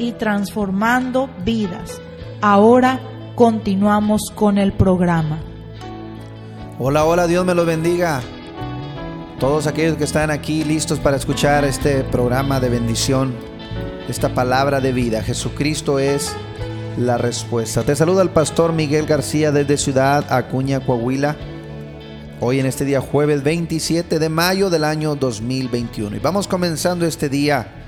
y transformando vidas. Ahora continuamos con el programa. Hola, hola, Dios me lo bendiga. Todos aquellos que están aquí listos para escuchar este programa de bendición, esta palabra de vida, Jesucristo es la respuesta. Te saluda el pastor Miguel García desde Ciudad Acuña, Coahuila. Hoy en este día jueves 27 de mayo del año 2021. Y vamos comenzando este día.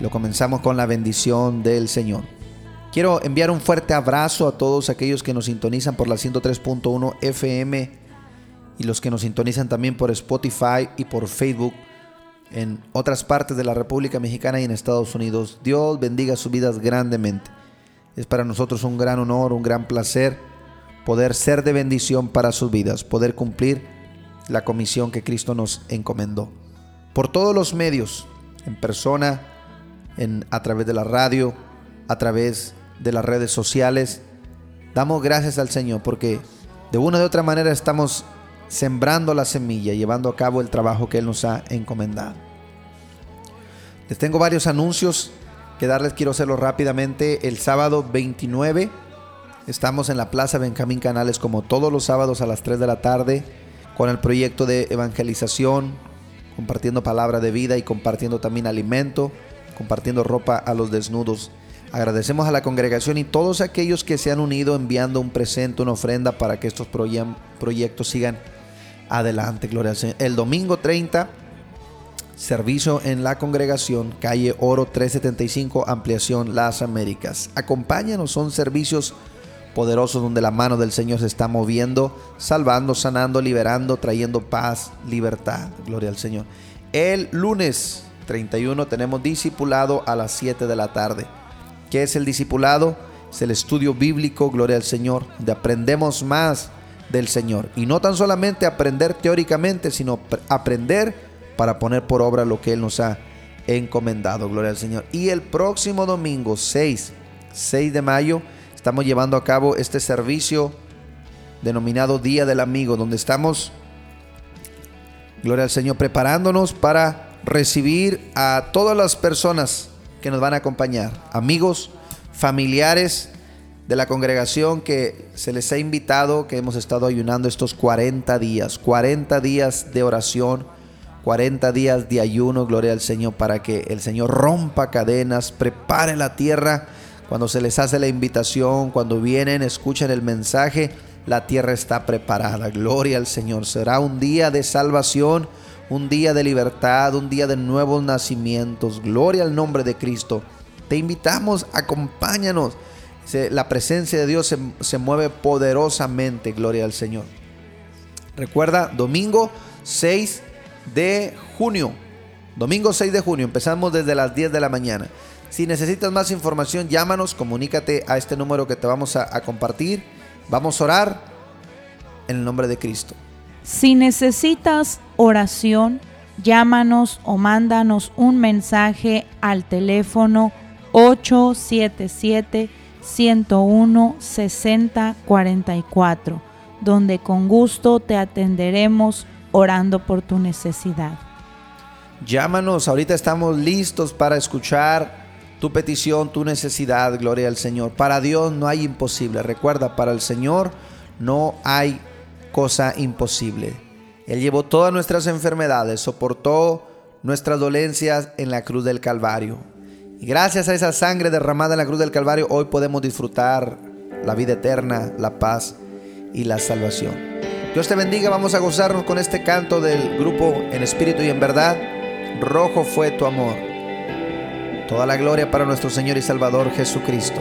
Lo comenzamos con la bendición del Señor. Quiero enviar un fuerte abrazo a todos aquellos que nos sintonizan por la 103.1 FM y los que nos sintonizan también por Spotify y por Facebook en otras partes de la República Mexicana y en Estados Unidos. Dios bendiga sus vidas grandemente. Es para nosotros un gran honor, un gran placer poder ser de bendición para sus vidas, poder cumplir la comisión que Cristo nos encomendó. Por todos los medios, en persona, a través de la radio, a través de las redes sociales, damos gracias al Señor porque de una u otra manera estamos sembrando la semilla, llevando a cabo el trabajo que Él nos ha encomendado. Les tengo varios anuncios que darles, quiero hacerlo rápidamente. El sábado 29 estamos en la Plaza Benjamín Canales como todos los sábados a las 3 de la tarde con el proyecto de evangelización, compartiendo palabra de vida y compartiendo también alimento, compartiendo ropa a los desnudos. Agradecemos a la congregación y todos aquellos que se han unido enviando un presente, una ofrenda para que estos proyectos sigan adelante. Gloria al Señor. El domingo 30, servicio en la congregación, calle Oro 375, ampliación Las Américas. Acompáñanos, son servicios poderosos donde la mano del Señor se está moviendo, salvando, sanando, liberando, trayendo paz, libertad. Gloria al Señor. El lunes 31 tenemos discipulado a las 7 de la tarde. ¿Qué es el discipulado? Es el estudio bíblico, gloria al Señor, donde aprendemos más del Señor. Y no tan solamente aprender teóricamente, sino aprender para poner por obra lo que Él nos ha encomendado, gloria al Señor. Y el próximo domingo 6, 6 de mayo, estamos llevando a cabo este servicio denominado Día del Amigo, donde estamos, gloria al Señor, preparándonos para recibir a todas las personas que nos van a acompañar, amigos, familiares de la congregación que se les ha invitado, que hemos estado ayunando estos 40 días, 40 días de oración, 40 días de ayuno, gloria al Señor, para que el Señor rompa cadenas, prepare la tierra. Cuando se les hace la invitación, cuando vienen, escuchan el mensaje, la tierra está preparada. Gloria al Señor. Será un día de salvación un día de libertad, un día de nuevos nacimientos. Gloria al nombre de Cristo. Te invitamos, acompáñanos. La presencia de Dios se, mueve poderosamente, gloria al Señor. Recuerda, domingo 6 de junio. Domingo 6 de junio, empezamos desde las 10 de la mañana. Si necesitas más información, llámanos, comunícate a este número que te vamos a compartir. Vamos a orar en el nombre de Cristo. Si necesitas oración, llámanos o mándanos un mensaje al teléfono 877 101 6044, donde con gusto te atenderemos orando por tu necesidad. Llámanos, ahorita estamos listos para escuchar tu petición, tu necesidad, gloria al Señor. Para Dios no hay imposible. Recuerda, para el Señor no hay cosa imposible. Él llevó todas nuestras enfermedades, soportó nuestras dolencias en la cruz del Calvario. Y gracias a esa sangre derramada en la cruz del Calvario, hoy podemos disfrutar la vida eterna, la paz y la salvación. Dios te bendiga, vamos a gozarnos con este canto del grupo en espíritu y en verdad. Rojo fue tu amor. Toda la gloria para nuestro Señor y Salvador Jesucristo.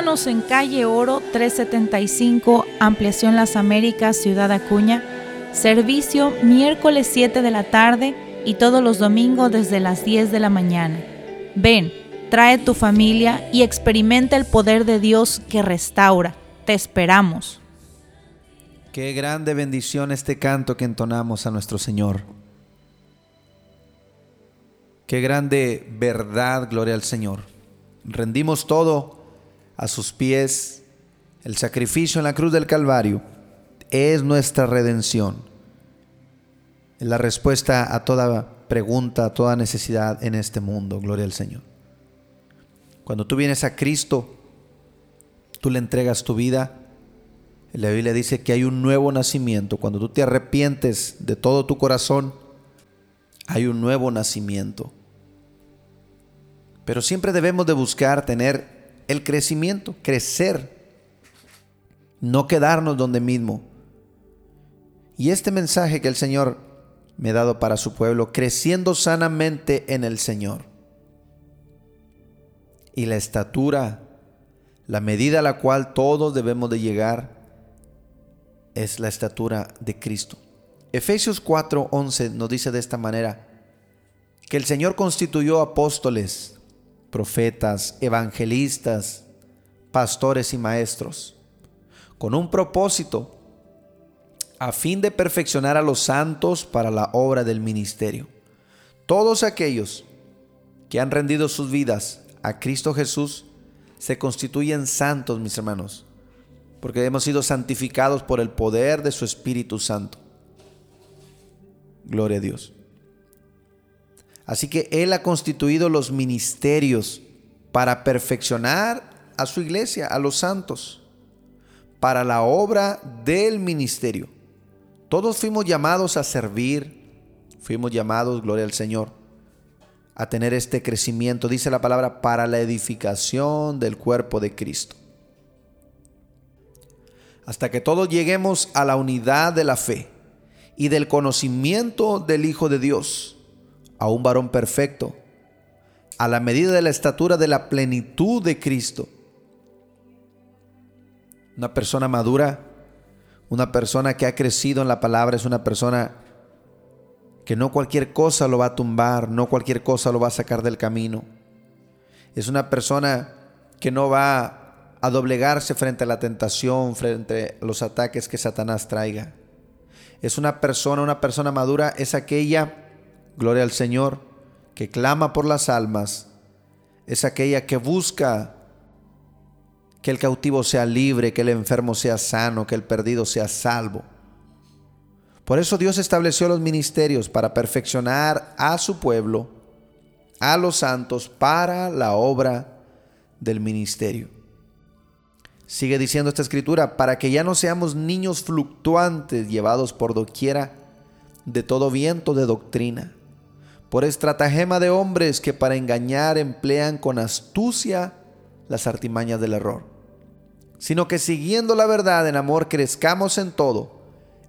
Visítanos en calle Oro 375, Ampliación Las Américas, Ciudad Acuña. Servicio miércoles 7 de la tarde y todos los domingos desde las 10 de la mañana. Ven, trae tu familia y experimenta el poder de Dios que restaura. Te esperamos. Qué grande bendición este canto que entonamos a nuestro Señor. Qué grande verdad, gloria al Señor. Rendimos todo a sus pies. El sacrificio en la cruz del Calvario es nuestra redención. Es la respuesta a toda pregunta, a toda necesidad en este mundo. Gloria al Señor. Cuando tú vienes a Cristo, tú le entregas tu vida. La Biblia dice que hay un nuevo nacimiento. Cuando tú te arrepientes de todo tu corazón, hay un nuevo nacimiento. Pero siempre debemos de buscar tener el crecimiento, crecer, no quedarnos donde mismo. Y este mensaje que el Señor me ha dado para su pueblo, creciendo sanamente en el Señor. Y la estatura, la medida a la cual todos debemos de llegar, es la estatura de Cristo. Efesios 4:11 nos dice de esta manera, que el Señor constituyó apóstoles, profetas, evangelistas, pastores y maestros, con un propósito, a fin de perfeccionar a los santos para la obra del ministerio. Todos aquellos que han rendido sus vidas a Cristo Jesús se constituyen santos, mis hermanos, porque hemos sido santificados por el poder de su Espíritu Santo. Gloria a Dios. Así que Él ha constituido los ministerios para perfeccionar a su iglesia, a los santos, para la obra del ministerio. Todos fuimos llamados a servir, fuimos llamados, gloria al Señor, a tener este crecimiento, dice la palabra, para la edificación del cuerpo de Cristo. Hasta que todos lleguemos a la unidad de la fe y del conocimiento del Hijo de Dios a un varón perfecto, a la medida de la estatura de la plenitud de Cristo. Una persona madura, una persona que ha crecido en la palabra, es una persona que no cualquier cosa lo va a tumbar, no cualquier cosa lo va a sacar del camino. Es una persona que no va a doblegarse frente a la tentación, frente a los ataques que Satanás traiga. Es una persona, una persona madura, es aquella Gloria al Señor, que clama por las almas, es aquella que busca que el cautivo sea libre, que el enfermo sea sano, que el perdido sea salvo. Por eso Dios estableció los ministerios para perfeccionar a su pueblo, a los santos, para la obra del ministerio. Sigue diciendo esta escritura, para que ya no seamos niños fluctuantes llevados por doquiera de todo viento de doctrina por estratagema de hombres que para engañar emplean con astucia las artimañas del error, sino que siguiendo la verdad en amor crezcamos en todo,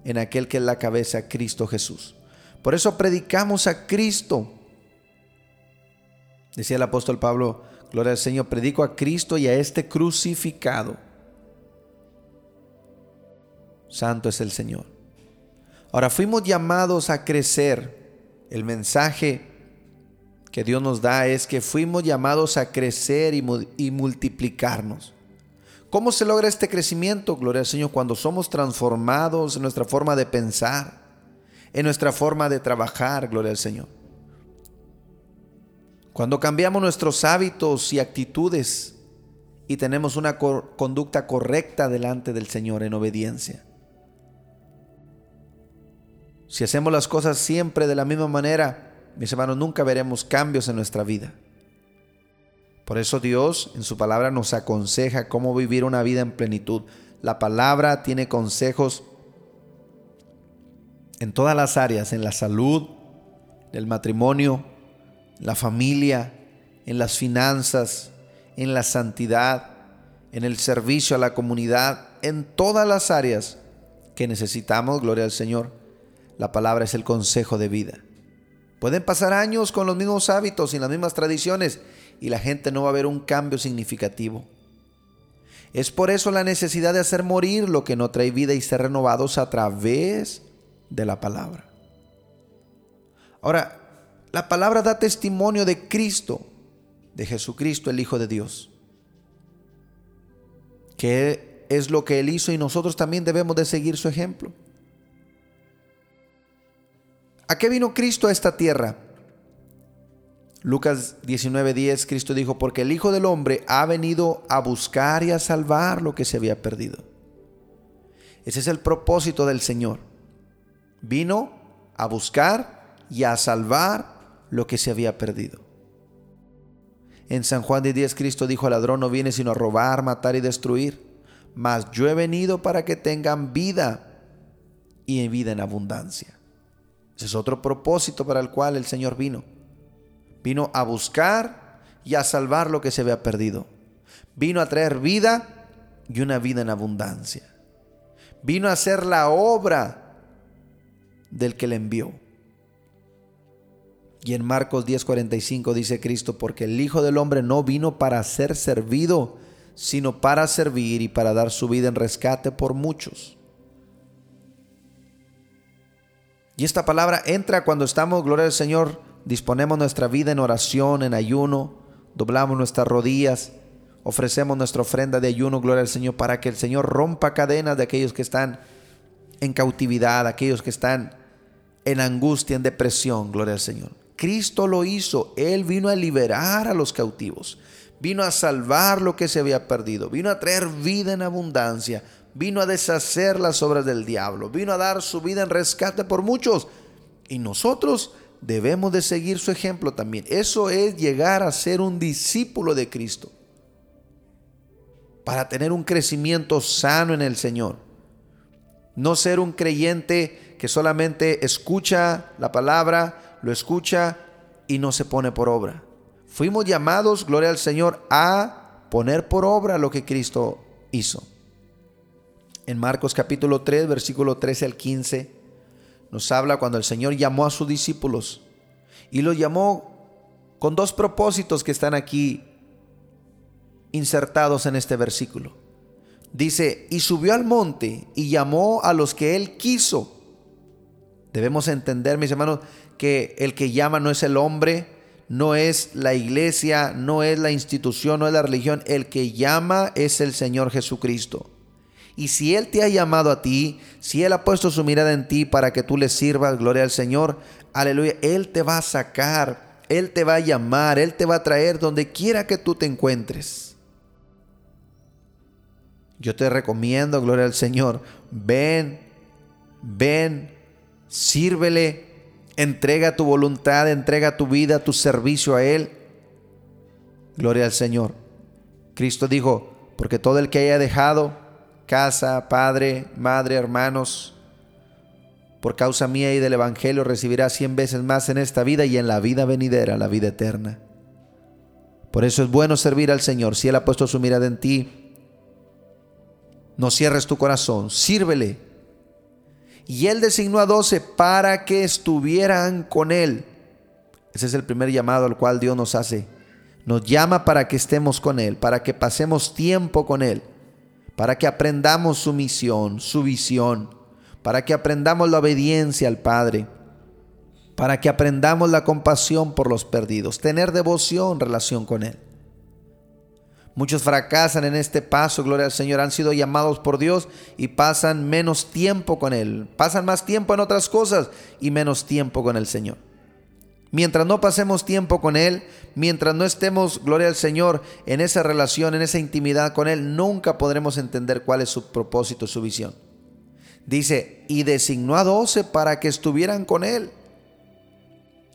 en aquel que es la cabeza, Cristo Jesús. Por eso predicamos a Cristo. Decía el apóstol Pablo, gloria al Señor, predico a Cristo y a este crucificado. Santo es el Señor. Ahora fuimos llamados a crecer el mensaje que Dios nos da es que fuimos llamados a crecer y, multiplicarnos. ¿Cómo se logra este crecimiento, gloria al Señor, cuando somos transformados en nuestra forma de pensar, en nuestra forma de trabajar, gloria al Señor? Cuando cambiamos nuestros hábitos y actitudes y tenemos una conducta correcta delante del Señor en obediencia. Si hacemos las cosas siempre de la misma manera, mis hermanos, nunca veremos cambios en nuestra vida. Por eso Dios en su palabra nos aconseja cómo vivir una vida en plenitud. La palabra tiene consejos en todas las áreas, en la salud, el matrimonio, la familia, en las finanzas, en la santidad, en el servicio a la comunidad, en todas las áreas que necesitamos, gloria al Señor la palabra es el consejo de vida. Pueden pasar años con los mismos hábitos y las mismas tradiciones y la gente no va a ver un cambio significativo. Es por eso la necesidad de hacer morir lo que no trae vida y ser renovados a través de la palabra. Ahora, la palabra da testimonio de Cristo, de Jesucristo, el Hijo de Dios. Que es lo que Él hizo y nosotros también debemos de seguir su ejemplo. ¿A qué vino Cristo a esta tierra? Lucas 19:10, Cristo dijo, porque el Hijo del Hombre ha venido a buscar y a salvar lo que se había perdido. Ese es el propósito del Señor. Vino a buscar y a salvar lo que se había perdido. En San Juan de 10 Cristo dijo al ladrón no viene sino a robar, matar y destruir, mas yo he venido para que tengan vida y vida en abundancia. Ese es otro propósito para el cual el Señor vino. Vino a buscar y a salvar lo que se había perdido. Vino a traer vida y una vida en abundancia. Vino a hacer la obra del que le envió. Y en Marcos 10:45 dice Cristo, porque el Hijo del Hombre no vino para ser servido, sino para servir y para dar su vida en rescate por muchos. Y esta palabra entra cuando estamos, gloria al Señor, disponemos nuestra vida en oración, en ayuno, doblamos nuestras rodillas, ofrecemos nuestra ofrenda de ayuno, gloria al Señor, para que el Señor rompa cadenas de aquellos que están en cautividad, aquellos que están en angustia, en depresión, gloria al Señor. Cristo lo hizo, Él vino a liberar a los cautivos, vino a salvar lo que se había perdido, vino a traer vida en abundancia, vino a deshacer las obras del diablo, vino a dar su vida en rescate por muchos. Y nosotros debemos de seguir su ejemplo también. Eso es llegar a ser un discípulo de Cristo. Para tener un crecimiento sano en el Señor. No ser un creyente que solamente escucha la palabra, lo escucha y no se pone por obra. Fuimos llamados, gloria al Señor, a poner por obra lo que Cristo hizo en Marcos capítulo 3, versículo 13 al 15, nos habla cuando el Señor llamó a sus discípulos y lo llamó con dos propósitos que están aquí insertados en este versículo. Dice, y subió al monte y llamó a los que él quiso. Debemos entender, mis hermanos, que el que llama no es el hombre, no es la iglesia, no es la institución, no es la religión. El que llama es el Señor Jesucristo. Y si Él te ha llamado a ti, si Él ha puesto su mirada en ti para que tú le sirvas, gloria al Señor, aleluya, Él te va a sacar, Él te va a llamar, Él te va a traer donde quiera que tú te encuentres. Yo te recomiendo, gloria al Señor, ven, ven, sírvele, entrega tu voluntad, entrega tu vida, tu servicio a Él. Gloria al Señor. Cristo dijo, porque todo el que haya dejado casa, padre, madre, hermanos, por causa mía y del Evangelio recibirá cien veces más en esta vida y en la vida venidera, la vida eterna. Por eso es bueno servir al Señor. Si Él ha puesto su mirada en ti, no cierres tu corazón, sírvele. Y Él designó a doce para que estuvieran con Él. Ese es el primer llamado al cual Dios nos hace. Nos llama para que estemos con Él, para que pasemos tiempo con Él para que aprendamos su misión, su visión, para que aprendamos la obediencia al Padre, para que aprendamos la compasión por los perdidos, tener devoción, relación con Él. Muchos fracasan en este paso, gloria al Señor, han sido llamados por Dios y pasan menos tiempo con Él, pasan más tiempo en otras cosas y menos tiempo con el Señor. Mientras no pasemos tiempo con Él, mientras no estemos, gloria al Señor, en esa relación, en esa intimidad con Él, nunca podremos entender cuál es su propósito, su visión. Dice, y designó a doce para que estuvieran con Él.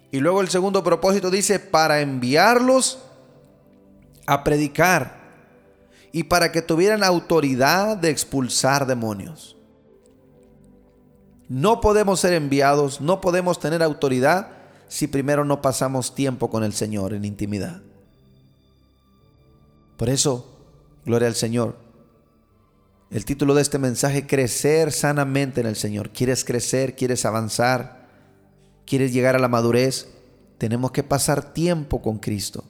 Y luego el segundo propósito dice, para enviarlos a predicar y para que tuvieran autoridad de expulsar demonios. No podemos ser enviados, no podemos tener autoridad si primero no pasamos tiempo con el Señor en intimidad. Por eso, gloria al Señor. El título de este mensaje, crecer sanamente en el Señor. ¿Quieres crecer? ¿Quieres avanzar? ¿Quieres llegar a la madurez? Tenemos que pasar tiempo con Cristo,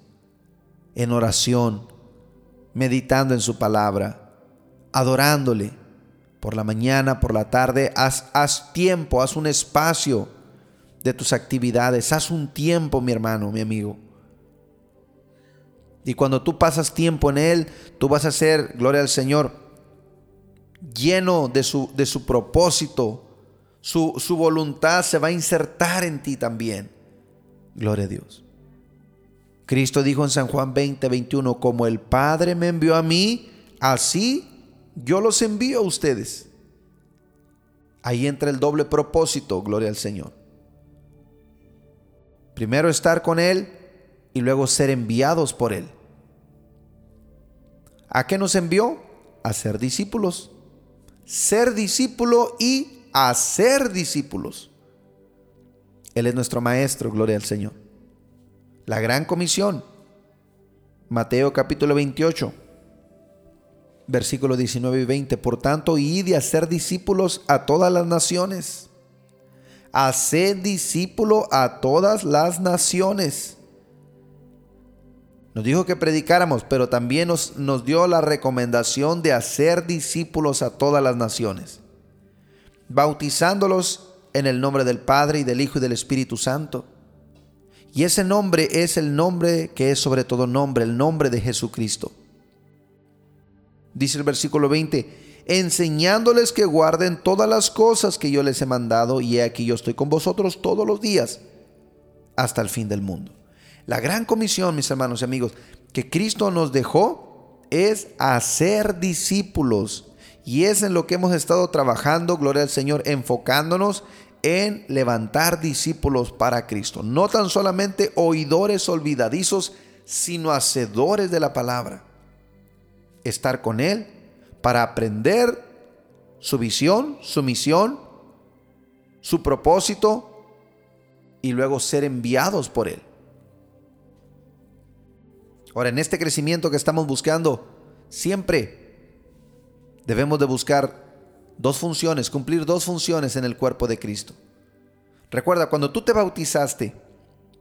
en oración, meditando en su palabra, adorándole por la mañana, por la tarde. Haz, haz tiempo, haz un espacio de tus actividades. Haz un tiempo, mi hermano, mi amigo. Y cuando tú pasas tiempo en Él, tú vas a ser, gloria al Señor, lleno de su, de su propósito. Su, su voluntad se va a insertar en ti también. Gloria a Dios. Cristo dijo en San Juan 20, 21, como el Padre me envió a mí, así yo los envío a ustedes. Ahí entra el doble propósito, gloria al Señor. Primero estar con Él y luego ser enviados por Él. ¿A qué nos envió? A ser discípulos. Ser discípulo y hacer discípulos. Él es nuestro Maestro, gloria al Señor. La gran comisión. Mateo capítulo 28, versículos 19 y 20. Por tanto, id y hacer discípulos a todas las naciones. Haced discípulo a todas las naciones. Nos dijo que predicáramos, pero también nos, nos dio la recomendación de hacer discípulos a todas las naciones, bautizándolos en el nombre del Padre y del Hijo y del Espíritu Santo. Y ese nombre es el nombre que es sobre todo nombre, el nombre de Jesucristo. Dice el versículo 20, enseñándoles que guarden todas las cosas que yo les he mandado, y he aquí yo estoy con vosotros todos los días hasta el fin del mundo. La gran comisión, mis hermanos y amigos, que Cristo nos dejó es hacer discípulos y es en lo que hemos estado trabajando, gloria al Señor, enfocándonos en levantar discípulos para Cristo. No tan solamente oidores olvidadizos, sino hacedores de la palabra. Estar con Él para aprender su visión, su misión, su propósito y luego ser enviados por Él. Ahora, en este crecimiento que estamos buscando, siempre debemos de buscar dos funciones, cumplir dos funciones en el cuerpo de Cristo. Recuerda, cuando tú te bautizaste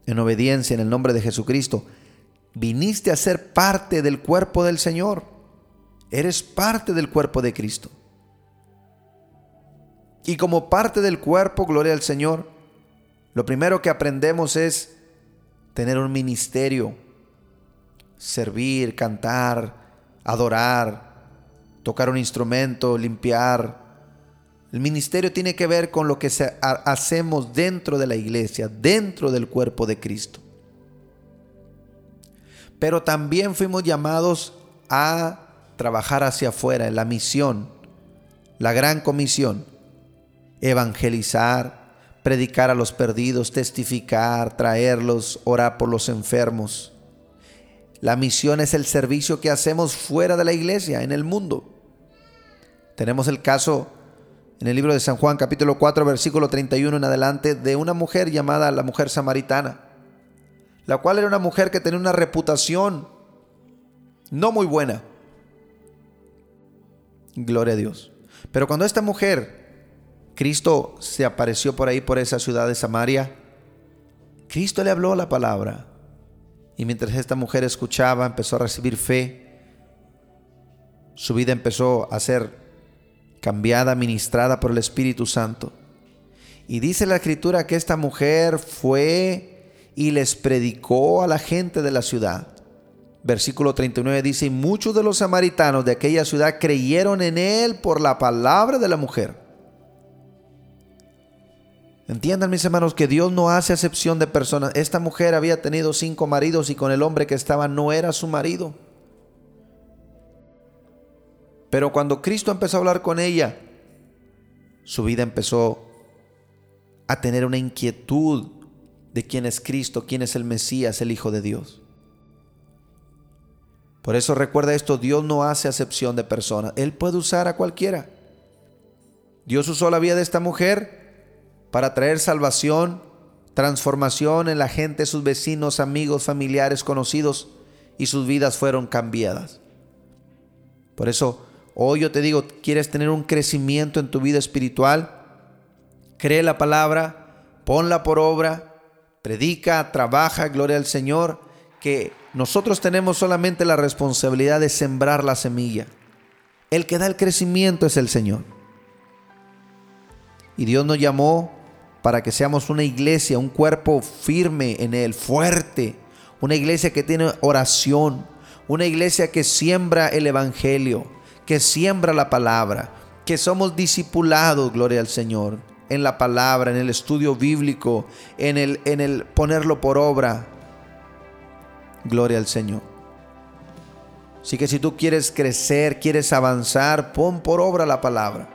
en obediencia en el nombre de Jesucristo, viniste a ser parte del cuerpo del Señor. Eres parte del cuerpo de Cristo. Y como parte del cuerpo, gloria al Señor, lo primero que aprendemos es tener un ministerio, servir, cantar, adorar, tocar un instrumento, limpiar. El ministerio tiene que ver con lo que hacemos dentro de la iglesia, dentro del cuerpo de Cristo. Pero también fuimos llamados a trabajar hacia afuera en la misión, la gran comisión, evangelizar, predicar a los perdidos, testificar, traerlos, orar por los enfermos. La misión es el servicio que hacemos fuera de la iglesia, en el mundo. Tenemos el caso en el libro de San Juan capítulo 4 versículo 31 en adelante de una mujer llamada la mujer samaritana, la cual era una mujer que tenía una reputación no muy buena. Gloria a Dios. Pero cuando esta mujer, Cristo se apareció por ahí, por esa ciudad de Samaria, Cristo le habló la palabra. Y mientras esta mujer escuchaba, empezó a recibir fe, su vida empezó a ser cambiada, ministrada por el Espíritu Santo. Y dice la escritura que esta mujer fue y les predicó a la gente de la ciudad. Versículo 39 dice, y muchos de los samaritanos de aquella ciudad creyeron en él por la palabra de la mujer. Entiendan mis hermanos que Dios no hace acepción de personas. Esta mujer había tenido cinco maridos y con el hombre que estaba no era su marido. Pero cuando Cristo empezó a hablar con ella, su vida empezó a tener una inquietud de quién es Cristo, quién es el Mesías, el Hijo de Dios. Por eso recuerda esto, Dios no hace acepción de personas, Él puede usar a cualquiera. Dios usó la vida de esta mujer para traer salvación, transformación en la gente, sus vecinos, amigos, familiares, conocidos, y sus vidas fueron cambiadas. Por eso Hoy yo te digo, ¿quieres tener un crecimiento en tu vida espiritual? Cree la palabra, ponla por obra, predica, trabaja, gloria al Señor, que nosotros tenemos solamente la responsabilidad de sembrar la semilla. El que da el crecimiento es el Señor. Y Dios nos llamó para que seamos una iglesia, un cuerpo firme en Él, fuerte, una iglesia que tiene oración, una iglesia que siembra el Evangelio, que siembra la palabra, que somos discipulados, gloria al Señor, en la palabra, en el estudio bíblico, en el, en el ponerlo por obra. Gloria al Señor. Así que si tú quieres crecer, quieres avanzar, pon por obra la palabra.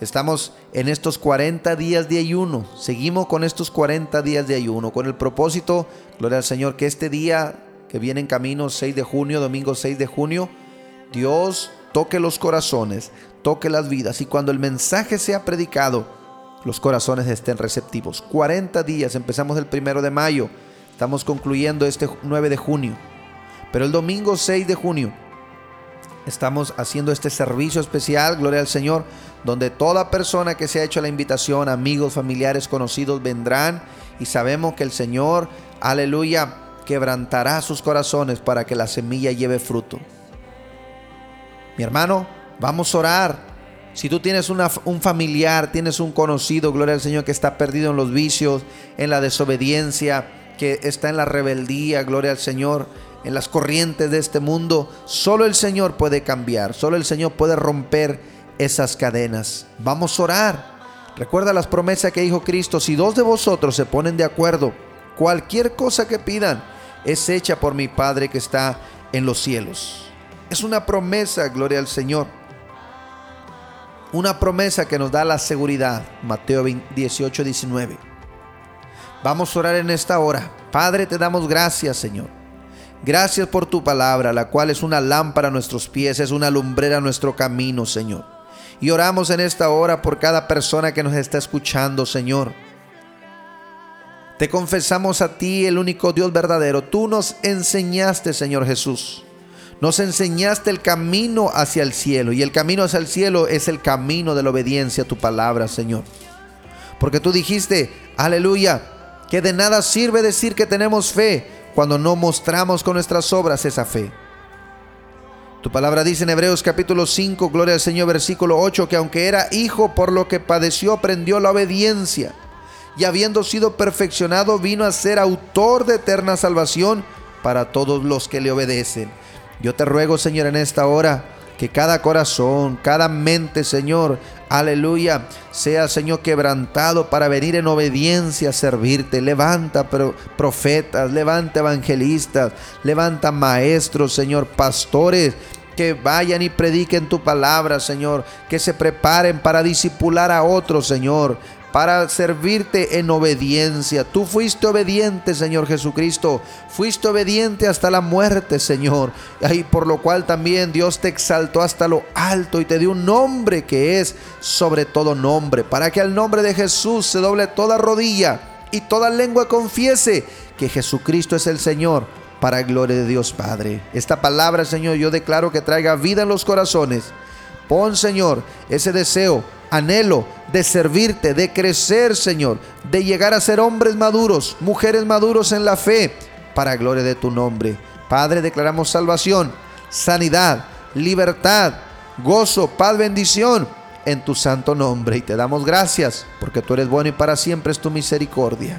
Estamos en estos 40 días de ayuno. Seguimos con estos 40 días de ayuno, con el propósito, gloria al Señor, que este día que viene en camino, 6 de junio, domingo 6 de junio, Dios toque los corazones, toque las vidas y cuando el mensaje sea predicado, los corazones estén receptivos. 40 días, empezamos el primero de mayo, estamos concluyendo este 9 de junio. Pero el domingo 6 de junio estamos haciendo este servicio especial, gloria al Señor, donde toda persona que se ha hecho la invitación, amigos, familiares, conocidos, vendrán y sabemos que el Señor, aleluya, quebrantará sus corazones para que la semilla lleve fruto. Mi hermano, vamos a orar. Si tú tienes un familiar, tienes un conocido, gloria al Señor, que está perdido en los vicios, en la desobediencia, que está en la rebeldía, gloria al Señor, en las corrientes de este mundo, solo el Señor puede cambiar, solo el Señor puede romper esas cadenas. Vamos a orar. Recuerda las promesas que dijo Cristo, si dos de vosotros se ponen de acuerdo, cualquier cosa que pidan es hecha por mi Padre que está en los cielos. Es una promesa, gloria al Señor. Una promesa que nos da la seguridad. Mateo 18, 19. Vamos a orar en esta hora. Padre, te damos gracias, Señor. Gracias por tu palabra, la cual es una lámpara a nuestros pies, es una lumbrera a nuestro camino, Señor. Y oramos en esta hora por cada persona que nos está escuchando, Señor. Te confesamos a ti, el único Dios verdadero. Tú nos enseñaste, Señor Jesús. Nos enseñaste el camino hacia el cielo. Y el camino hacia el cielo es el camino de la obediencia a tu palabra, Señor. Porque tú dijiste, aleluya, que de nada sirve decir que tenemos fe cuando no mostramos con nuestras obras esa fe. Tu palabra dice en Hebreos capítulo 5, gloria al Señor, versículo 8, que aunque era hijo por lo que padeció, aprendió la obediencia. Y habiendo sido perfeccionado, vino a ser autor de eterna salvación para todos los que le obedecen. Yo te ruego, Señor, en esta hora, que cada corazón, cada mente, Señor, aleluya, sea, Señor, quebrantado para venir en obediencia a servirte. Levanta profetas, levanta evangelistas, levanta maestros, Señor, pastores que vayan y prediquen tu palabra, Señor, que se preparen para disipular a otros, Señor, para servirte en obediencia. Tú fuiste obediente, Señor Jesucristo. Fuiste obediente hasta la muerte, Señor. Y por lo cual también Dios te exaltó hasta lo alto y te dio un nombre que es sobre todo nombre, para que al nombre de Jesús se doble toda rodilla y toda lengua confiese que Jesucristo es el Señor para gloria de Dios Padre. Esta palabra, Señor, yo declaro que traiga vida en los corazones. Pon, Señor, ese deseo anhelo de servirte, de crecer, Señor, de llegar a ser hombres maduros, mujeres maduros en la fe, para gloria de tu nombre. Padre, declaramos salvación, sanidad, libertad, gozo, paz, bendición en tu santo nombre. Y te damos gracias porque tú eres bueno y para siempre es tu misericordia.